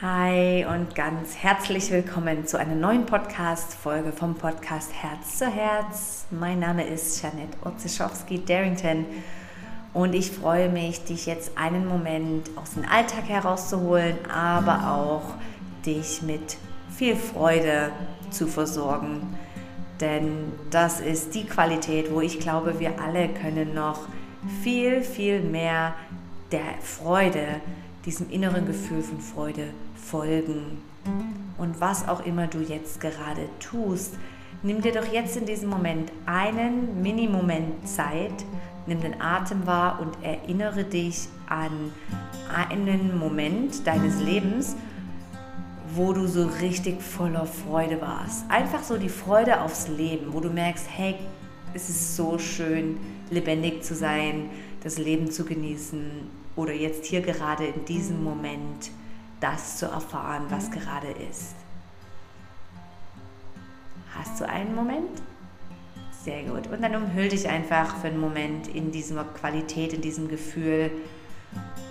Hi und ganz herzlich willkommen zu einer neuen Podcast-Folge vom Podcast Herz zu Herz. Mein Name ist Janette Otzischowski-Darrington und ich freue mich, dich jetzt einen Moment aus dem Alltag herauszuholen, aber auch dich mit viel Freude zu versorgen. Denn das ist die Qualität, wo ich glaube, wir alle können noch viel, viel mehr der Freude, diesem inneren Gefühl von Freude folgen. Und was auch immer du jetzt gerade tust, nimm dir doch jetzt in diesem Moment einen Mini-Moment Zeit, nimm den Atem wahr und erinnere dich an einen Moment deines Lebens, wo du so richtig voller Freude warst. Einfach so die Freude aufs Leben, wo du merkst, hey, es ist so schön, lebendig zu sein, das Leben zu genießen oder jetzt hier gerade in diesem Moment das zu erfahren, was gerade ist. Hast du einen Moment? Sehr gut. Und dann umhüll dich einfach für einen Moment in dieser Qualität, in diesem Gefühl.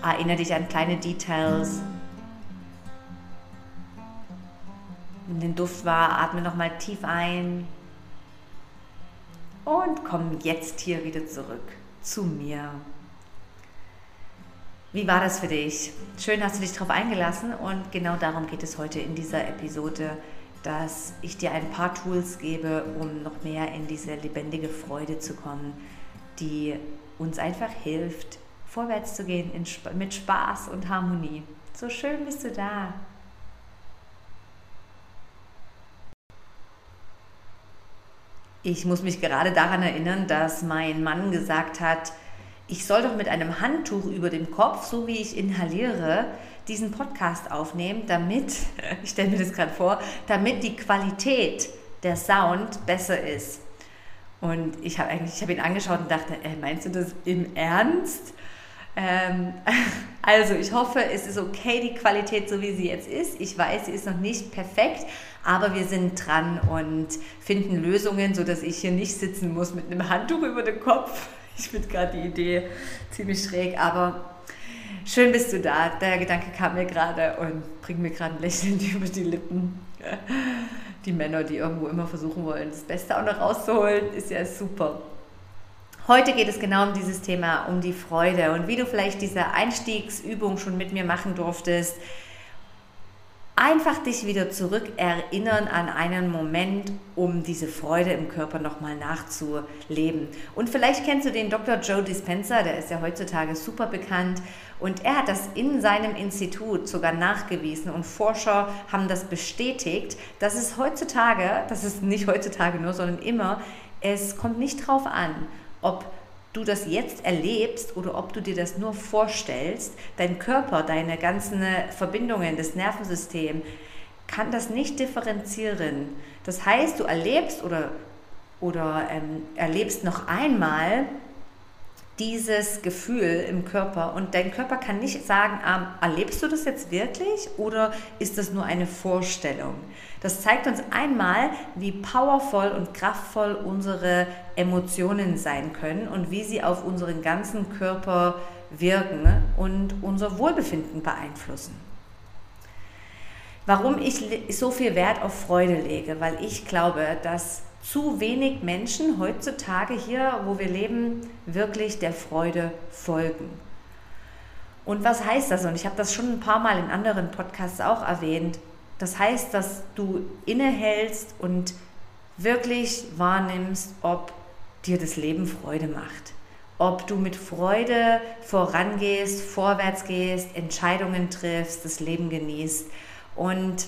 Erinnere dich an kleine Details. Nimm den Duft wahr, atme nochmal tief ein. Und komm jetzt hier wieder zurück zu mir. Wie war das für dich? Schön hast du dich darauf eingelassen und genau darum geht es heute in dieser Episode, dass ich dir ein paar Tools gebe, um noch mehr in diese lebendige Freude zu kommen, die uns einfach hilft, vorwärts zu gehen in, mit Spaß und Harmonie. So schön bist du da. Ich muss mich gerade daran erinnern, dass mein Mann gesagt hat, ich soll doch mit einem Handtuch über dem Kopf, so wie ich inhaliere, diesen Podcast aufnehmen, damit, ich stelle mir das gerade vor, damit die Qualität der Sound besser ist. Und ich habe eigentlich, ihn angeschaut und dachte, äh, meinst du das im Ernst? Ähm, also ich hoffe, es ist okay, die Qualität so wie sie jetzt ist. Ich weiß, sie ist noch nicht perfekt, aber wir sind dran und finden Lösungen, sodass ich hier nicht sitzen muss mit einem Handtuch über dem Kopf ich finde gerade die Idee ziemlich schräg, aber schön bist du da. Der Gedanke kam mir gerade und bringt mir gerade ein Lächeln über die Lippen. Die Männer, die irgendwo immer versuchen wollen, das Beste auch noch rauszuholen, ist ja super. Heute geht es genau um dieses Thema, um die Freude und wie du vielleicht diese Einstiegsübung schon mit mir machen durftest, einfach dich wieder zurück erinnern an einen Moment, um diese Freude im Körper nochmal nachzuleben. Und vielleicht kennst du den Dr. Joe Dispenza, der ist ja heutzutage super bekannt. Und er hat das in seinem Institut sogar nachgewiesen und Forscher haben das bestätigt, dass es heutzutage, das ist nicht heutzutage nur, sondern immer, es kommt nicht drauf an, ob du das jetzt erlebst oder ob du dir das nur vorstellst, dein Körper, deine ganzen Verbindungen, das Nervensystem kann das nicht differenzieren. Das heißt, du erlebst oder, oder ähm, erlebst noch einmal dieses Gefühl im Körper und dein Körper kann nicht sagen, ähm, erlebst du das jetzt wirklich oder ist das nur eine Vorstellung? Das zeigt uns einmal, wie powervoll und kraftvoll unsere Emotionen sein können und wie sie auf unseren ganzen Körper wirken und unser Wohlbefinden beeinflussen. Warum ich so viel Wert auf Freude lege, weil ich glaube, dass zu wenig Menschen heutzutage hier, wo wir leben, wirklich der Freude folgen. Und was heißt das? Und ich habe das schon ein paar Mal in anderen Podcasts auch erwähnt. Das heißt, dass du innehältst und wirklich wahrnimmst, ob dir das Leben Freude macht. Ob du mit Freude vorangehst, vorwärts gehst, Entscheidungen triffst, das Leben genießt. Und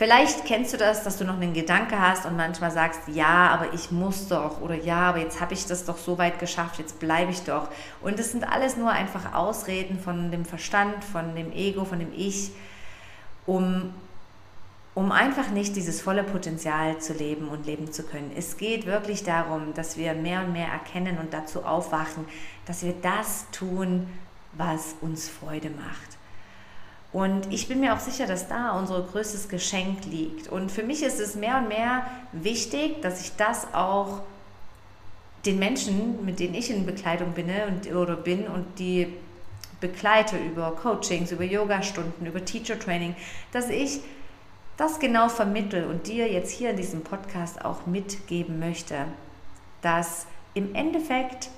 Vielleicht kennst du das, dass du noch einen Gedanke hast und manchmal sagst, ja, aber ich muss doch oder ja, aber jetzt habe ich das doch so weit geschafft, jetzt bleibe ich doch. Und das sind alles nur einfach Ausreden von dem Verstand, von dem Ego, von dem Ich, um, um einfach nicht dieses volle Potenzial zu leben und leben zu können. Es geht wirklich darum, dass wir mehr und mehr erkennen und dazu aufwachen, dass wir das tun, was uns Freude macht. Und ich bin mir auch sicher, dass da unser größtes Geschenk liegt. Und für mich ist es mehr und mehr wichtig, dass ich das auch den Menschen, mit denen ich in Bekleidung bin und, oder bin und die begleite über Coachings, über Yoga-Stunden, über Teacher-Training, dass ich das genau vermittel und dir jetzt hier in diesem Podcast auch mitgeben möchte, dass im Endeffekt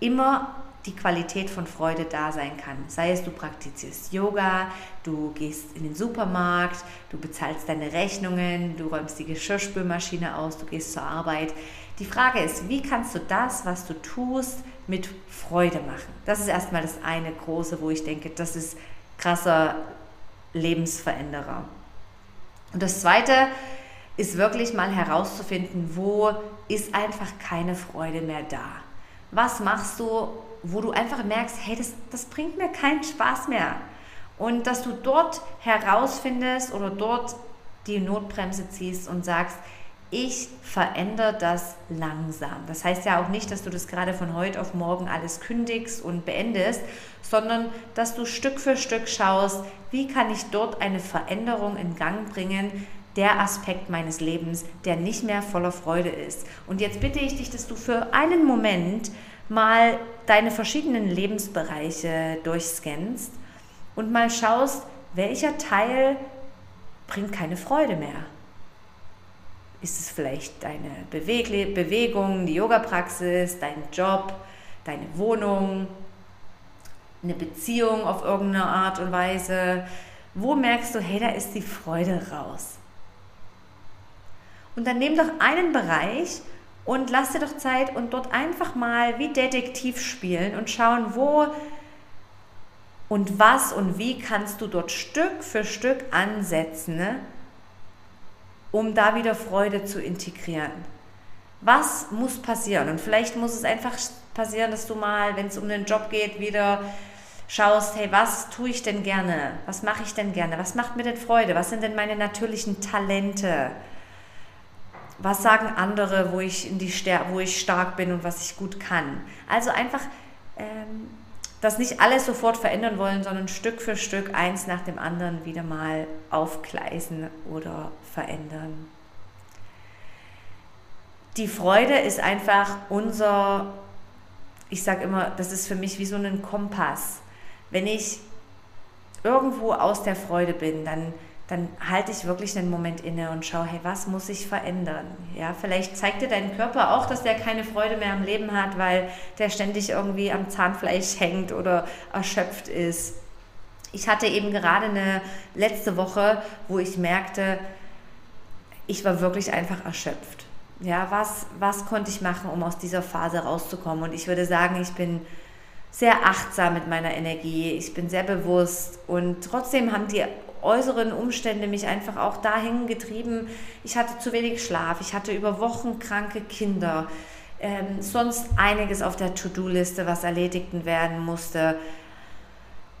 immer die Qualität von Freude da sein kann. Sei es, du praktizierst Yoga, du gehst in den Supermarkt, du bezahlst deine Rechnungen, du räumst die Geschirrspülmaschine aus, du gehst zur Arbeit. Die Frage ist, wie kannst du das, was du tust, mit Freude machen? Das ist erstmal das eine große, wo ich denke, das ist krasser Lebensveränderer. Und das zweite ist wirklich mal herauszufinden, wo ist einfach keine Freude mehr da. Was machst du, wo du einfach merkst, hey, das, das bringt mir keinen Spaß mehr. Und dass du dort herausfindest oder dort die Notbremse ziehst und sagst, ich verändere das langsam. Das heißt ja auch nicht, dass du das gerade von heute auf morgen alles kündigst und beendest, sondern dass du Stück für Stück schaust, wie kann ich dort eine Veränderung in Gang bringen, der Aspekt meines Lebens, der nicht mehr voller Freude ist. Und jetzt bitte ich dich, dass du für einen Moment mal deine verschiedenen Lebensbereiche durchscannst und mal schaust, welcher Teil bringt keine Freude mehr. Ist es vielleicht deine Beweg Bewegung, die Yoga-Praxis, dein Job, deine Wohnung, eine Beziehung auf irgendeine Art und Weise? Wo merkst du, hey, da ist die Freude raus? Und dann nimm doch einen Bereich und lass dir doch Zeit und dort einfach mal wie Detektiv spielen und schauen, wo und was und wie kannst du dort Stück für Stück ansetzen, ne? um da wieder Freude zu integrieren. Was muss passieren? Und vielleicht muss es einfach passieren, dass du mal, wenn es um den Job geht, wieder schaust, hey, was tue ich denn gerne? Was mache ich denn gerne? Was macht mir denn Freude? Was sind denn meine natürlichen Talente? Was sagen andere, wo ich, in die wo ich stark bin und was ich gut kann. Also einfach ähm, das nicht alles sofort verändern wollen, sondern Stück für Stück eins nach dem anderen wieder mal aufgleisen oder verändern. Die Freude ist einfach unser, ich sage immer, das ist für mich wie so ein Kompass. Wenn ich irgendwo aus der Freude bin, dann dann halte ich wirklich einen Moment inne und schaue, hey, was muss ich verändern? Ja, vielleicht zeigt dir dein Körper auch, dass der keine Freude mehr am Leben hat, weil der ständig irgendwie am Zahnfleisch hängt oder erschöpft ist. Ich hatte eben gerade eine letzte Woche, wo ich merkte, ich war wirklich einfach erschöpft. Ja, was, was konnte ich machen, um aus dieser Phase rauszukommen? Und ich würde sagen, ich bin sehr achtsam mit meiner Energie, ich bin sehr bewusst und trotzdem haben die äußeren Umstände mich einfach auch dahin getrieben. Ich hatte zu wenig Schlaf, ich hatte über Wochen kranke Kinder, ähm, sonst einiges auf der To-Do-Liste, was erledigt werden musste.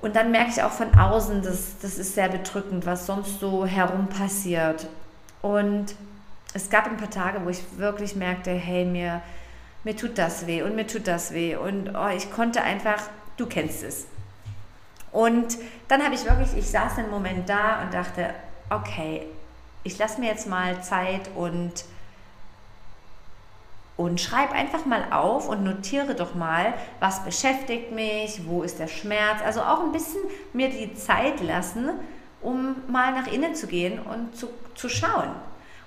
Und dann merke ich auch von außen, dass das ist sehr bedrückend, was sonst so herum passiert. Und es gab ein paar Tage, wo ich wirklich merkte, hey, mir, mir tut das weh und mir tut das weh. Und oh, ich konnte einfach, du kennst es, und dann habe ich wirklich, ich saß einen Moment da und dachte, okay, ich lasse mir jetzt mal Zeit und, und schreibe einfach mal auf und notiere doch mal, was beschäftigt mich, wo ist der Schmerz. Also auch ein bisschen mir die Zeit lassen, um mal nach innen zu gehen und zu, zu schauen.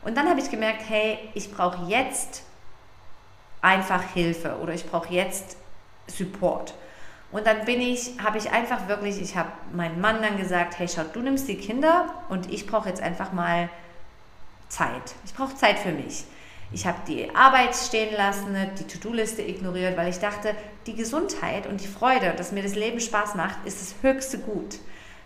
Und dann habe ich gemerkt, hey, ich brauche jetzt einfach Hilfe oder ich brauche jetzt Support. Und dann bin ich, habe ich einfach wirklich, ich habe meinem Mann dann gesagt, hey, schau, du nimmst die Kinder und ich brauche jetzt einfach mal Zeit. Ich brauche Zeit für mich. Ich habe die Arbeit stehen lassen, die To-Do-Liste ignoriert, weil ich dachte, die Gesundheit und die Freude, dass mir das Leben Spaß macht, ist das höchste Gut.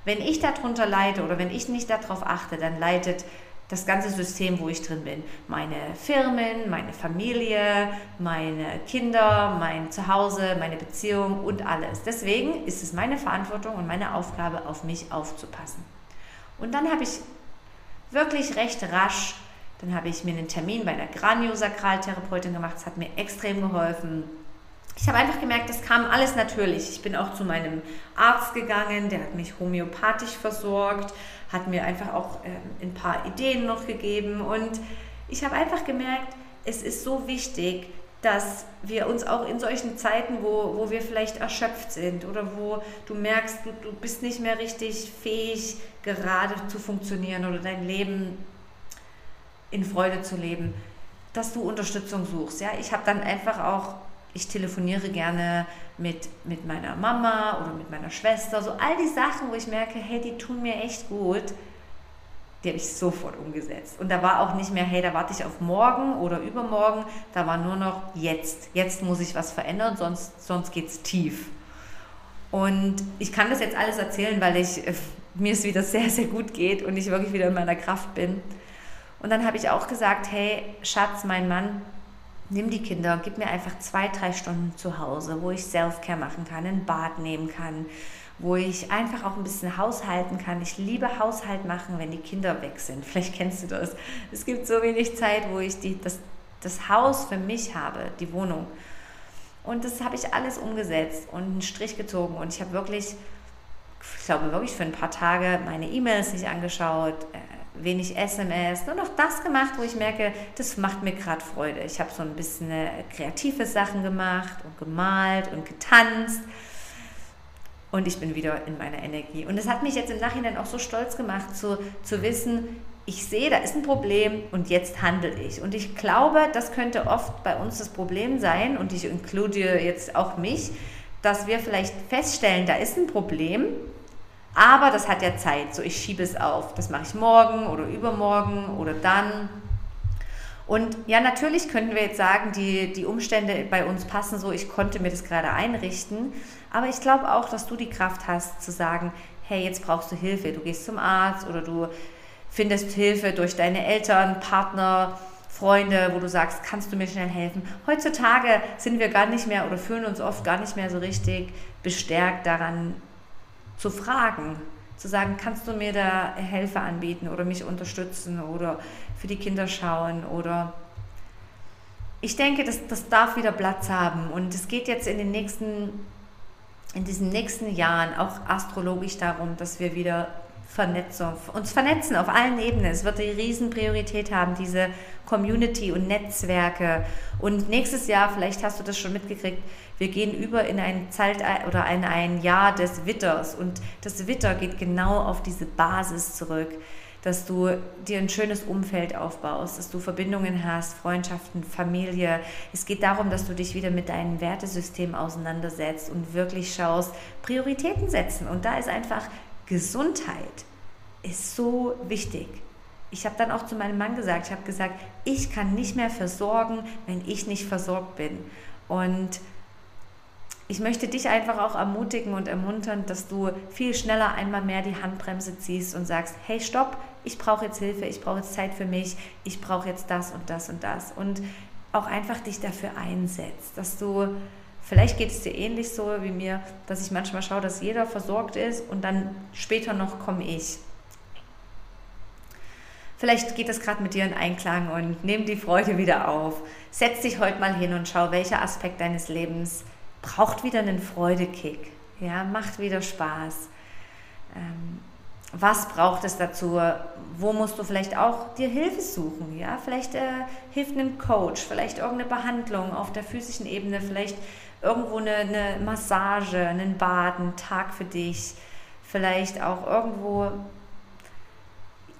Wenn ich darunter leide oder wenn ich nicht darauf achte, dann leidet das ganze System, wo ich drin bin. Meine Firmen, meine Familie, meine Kinder, mein Zuhause, meine Beziehung und alles. Deswegen ist es meine Verantwortung und meine Aufgabe, auf mich aufzupassen. Und dann habe ich wirklich recht rasch, dann habe ich mir einen Termin bei einer Graniosakraltherapeutin gemacht. Es hat mir extrem geholfen ich habe einfach gemerkt, das kam alles natürlich. Ich bin auch zu meinem Arzt gegangen, der hat mich homöopathisch versorgt, hat mir einfach auch äh, ein paar Ideen noch gegeben und ich habe einfach gemerkt, es ist so wichtig, dass wir uns auch in solchen Zeiten, wo, wo wir vielleicht erschöpft sind oder wo du merkst, du, du bist nicht mehr richtig fähig, gerade zu funktionieren oder dein Leben in Freude zu leben, dass du Unterstützung suchst. Ja, ich habe dann einfach auch, ich telefoniere gerne mit, mit meiner Mama oder mit meiner Schwester, so all die Sachen, wo ich merke, hey, die tun mir echt gut die habe ich sofort umgesetzt. Und da war auch nicht mehr, hey, da warte ich auf morgen oder übermorgen, da war nur noch jetzt. Jetzt muss ich was verändern, sonst, sonst geht es tief. Und ich kann das jetzt alles erzählen, weil ich, äh, mir es wieder sehr, sehr gut geht und ich wirklich wieder in meiner Kraft bin. Und dann habe ich auch gesagt, hey, Schatz, mein Mann, nimm die Kinder, gib mir einfach zwei, drei Stunden zu Hause, wo ich Self-Care machen kann, ein Bad nehmen kann, wo ich einfach auch ein bisschen haushalten kann. Ich liebe Haushalt machen, wenn die Kinder weg sind. Vielleicht kennst du das. Es gibt so wenig Zeit, wo ich die, das, das Haus für mich habe, die Wohnung. Und das habe ich alles umgesetzt und einen Strich gezogen. Und ich habe wirklich, ich glaube wirklich für ein paar Tage meine E-Mails nicht angeschaut, äh, wenig SMS, nur noch das gemacht, wo ich merke, das macht mir gerade Freude. Ich habe so ein bisschen äh, kreative Sachen gemacht und gemalt und getanzt und ich bin wieder in meiner Energie. Und es hat mich jetzt im Nachhinein auch so stolz gemacht, zu, zu wissen, ich sehe, da ist ein Problem und jetzt handle ich. Und ich glaube, das könnte oft bei uns das Problem sein, und ich inkludiere jetzt auch mich, dass wir vielleicht feststellen, da ist ein Problem, aber das hat ja Zeit. So, ich schiebe es auf. Das mache ich morgen oder übermorgen oder dann. Und ja, natürlich könnten wir jetzt sagen, die, die Umstände bei uns passen so, ich konnte mir das gerade einrichten. Aber ich glaube auch, dass du die Kraft hast zu sagen, hey, jetzt brauchst du Hilfe. Du gehst zum Arzt oder du findest Hilfe durch deine Eltern, Partner, Freunde, wo du sagst, kannst du mir schnell helfen. Heutzutage sind wir gar nicht mehr oder fühlen uns oft gar nicht mehr so richtig bestärkt daran zu fragen, zu sagen, kannst du mir da Hilfe anbieten oder mich unterstützen oder für die Kinder schauen oder ich denke, das, das darf wieder Platz haben. Und es geht jetzt in den nächsten in diesen nächsten Jahren auch astrologisch darum, dass wir wieder Vernetzung, uns vernetzen auf allen Ebenen. Es wird eine Riesenpriorität haben, diese Community und Netzwerke. Und nächstes Jahr, vielleicht hast du das schon mitgekriegt, wir gehen über in ein Zeit oder in ein Jahr des Witters. Und das Witter geht genau auf diese Basis zurück dass du dir ein schönes Umfeld aufbaust, dass du Verbindungen hast, Freundschaften, Familie. Es geht darum, dass du dich wieder mit deinem Wertesystem auseinandersetzt und wirklich schaust, Prioritäten setzen. Und da ist einfach Gesundheit ist so wichtig. Ich habe dann auch zu meinem Mann gesagt, ich habe gesagt, ich kann nicht mehr versorgen, wenn ich nicht versorgt bin. Und ich möchte dich einfach auch ermutigen und ermuntern, dass du viel schneller einmal mehr die Handbremse ziehst und sagst, hey, stopp, ich brauche jetzt Hilfe, ich brauche jetzt Zeit für mich, ich brauche jetzt das und das und das. Und auch einfach dich dafür einsetzt, dass du, vielleicht geht es dir ähnlich so wie mir, dass ich manchmal schaue, dass jeder versorgt ist und dann später noch komme ich. Vielleicht geht das gerade mit dir in Einklang und nimm die Freude wieder auf. Setz dich heute mal hin und schau, welcher Aspekt deines Lebens braucht wieder einen Freudekick. Ja, macht wieder Spaß. Ähm, was braucht es dazu? Wo musst du vielleicht auch dir Hilfe suchen? Ja, vielleicht äh, hilft ein Coach, vielleicht irgendeine Behandlung auf der physischen Ebene, vielleicht irgendwo eine, eine Massage, einen Bad, einen Tag für dich, vielleicht auch irgendwo.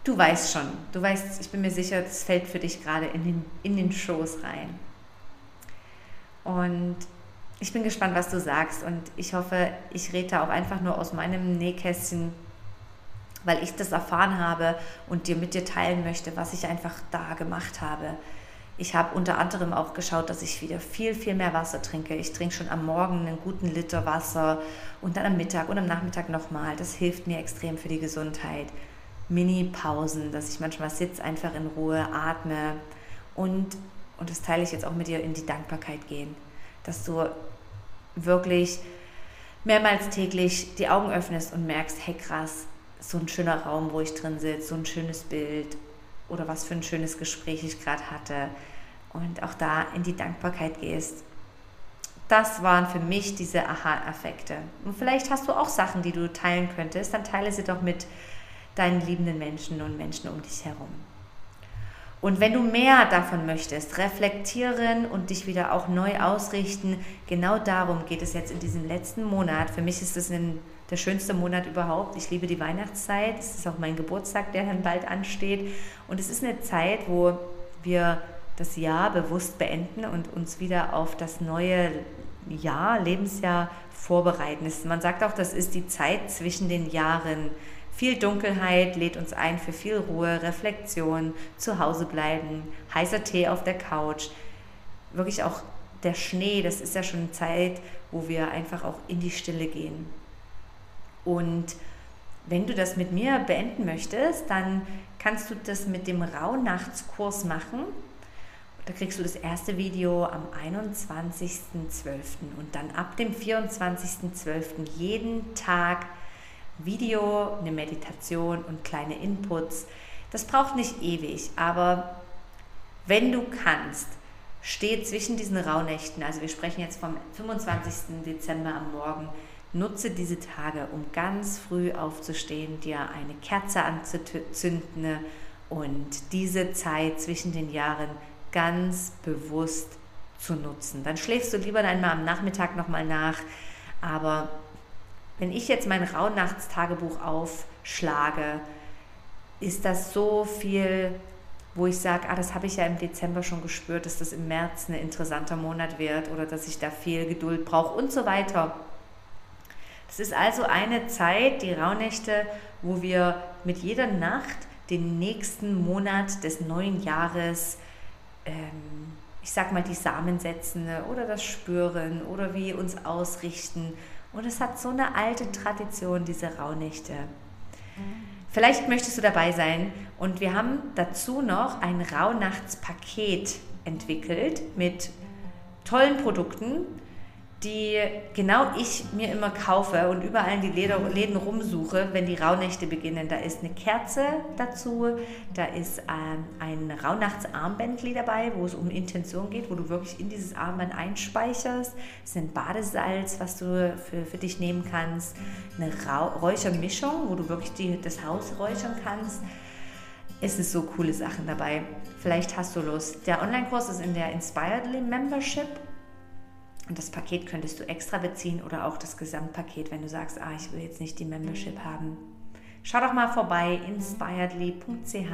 Du weißt schon, du weißt, ich bin mir sicher, das fällt für dich gerade in den, in den Schoß rein. Und ich bin gespannt, was du sagst und ich hoffe, ich rede da auch einfach nur aus meinem Nähkästchen, weil ich das erfahren habe und dir mit dir teilen möchte, was ich einfach da gemacht habe. Ich habe unter anderem auch geschaut, dass ich wieder viel, viel mehr Wasser trinke. Ich trinke schon am Morgen einen guten Liter Wasser und dann am Mittag und am Nachmittag nochmal. Das hilft mir extrem für die Gesundheit. Mini-Pausen, dass ich manchmal sitze, einfach in Ruhe, atme und, und das teile ich jetzt auch mit dir, in die Dankbarkeit gehen. Dass du wirklich mehrmals täglich die Augen öffnest und merkst, hey krass, so ein schöner Raum, wo ich drin sitze, so ein schönes Bild oder was für ein schönes Gespräch ich gerade hatte und auch da in die Dankbarkeit gehst. Das waren für mich diese Aha-Effekte. Und vielleicht hast du auch Sachen, die du teilen könntest, dann teile sie doch mit deinen liebenden Menschen und Menschen um dich herum. Und wenn du mehr davon möchtest, reflektieren und dich wieder auch neu ausrichten, genau darum geht es jetzt in diesem letzten Monat. Für mich ist es ein, der schönste Monat überhaupt. Ich liebe die Weihnachtszeit. Es ist auch mein Geburtstag, der dann bald ansteht. Und es ist eine Zeit, wo wir das Jahr bewusst beenden und uns wieder auf das neue Jahr, Lebensjahr vorbereiten. Man sagt auch, das ist die Zeit zwischen den Jahren. Viel Dunkelheit lädt uns ein für viel Ruhe, Reflexion, zu Hause bleiben, heißer Tee auf der Couch. Wirklich auch der Schnee, das ist ja schon eine Zeit, wo wir einfach auch in die Stille gehen. Und wenn du das mit mir beenden möchtest, dann kannst du das mit dem Rauhnachtskurs machen. Da kriegst du das erste Video am 21.12. und dann ab dem 24.12. jeden Tag Video, eine Meditation und kleine Inputs. Das braucht nicht ewig, aber wenn du kannst, steh zwischen diesen Rauhnächten, also wir sprechen jetzt vom 25. Dezember am Morgen, nutze diese Tage, um ganz früh aufzustehen, dir eine Kerze anzuzünden und diese Zeit zwischen den Jahren ganz bewusst zu nutzen. Dann schläfst du lieber einmal am Nachmittag nochmal nach, aber wenn ich jetzt mein Rauhnachtstagebuch aufschlage, ist das so viel, wo ich sage, ah, das habe ich ja im Dezember schon gespürt, dass das im März ein interessanter Monat wird oder dass ich da viel Geduld brauche und so weiter. Das ist also eine Zeit, die Rauhnächte, wo wir mit jeder Nacht den nächsten Monat des neuen Jahres, ähm, ich sag mal, die Samen setzen oder das spüren oder wie uns ausrichten. Und es hat so eine alte Tradition, diese Rauhnächte. Vielleicht möchtest du dabei sein. Und wir haben dazu noch ein Rauhnachtspaket entwickelt mit tollen Produkten, die genau ich mir immer kaufe und überall in die Läden rumsuche, wenn die Rauhnächte beginnen. Da ist eine Kerze dazu, da ist ähm, ein Rauhnachtsarmbändli dabei, wo es um Intention geht, wo du wirklich in dieses Armband einspeicherst. Es ein Badesalz, was du für, für dich nehmen kannst. Eine Rau Räuchermischung, wo du wirklich die, das Haus räuchern kannst. Es ist so coole Sachen dabei. Vielleicht hast du Lust. Der Online-Kurs ist in der Inspiredly Membership und das Paket könntest du extra beziehen oder auch das Gesamtpaket, wenn du sagst, ah, ich will jetzt nicht die Membership haben. Schau doch mal vorbei, inspiredly.ch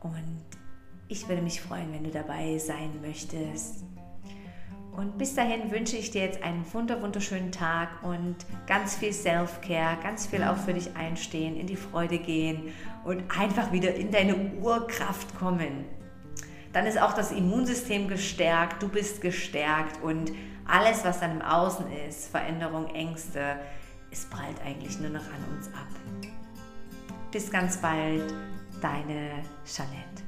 und ich würde mich freuen, wenn du dabei sein möchtest. Und bis dahin wünsche ich dir jetzt einen wunderschönen Tag und ganz viel Self-Care, ganz viel auch für dich einstehen, in die Freude gehen und einfach wieder in deine Urkraft kommen dann ist auch das Immunsystem gestärkt, du bist gestärkt und alles, was dann im Außen ist, Veränderung, Ängste, es prallt eigentlich nur noch an uns ab. Bis ganz bald, deine Jeanette.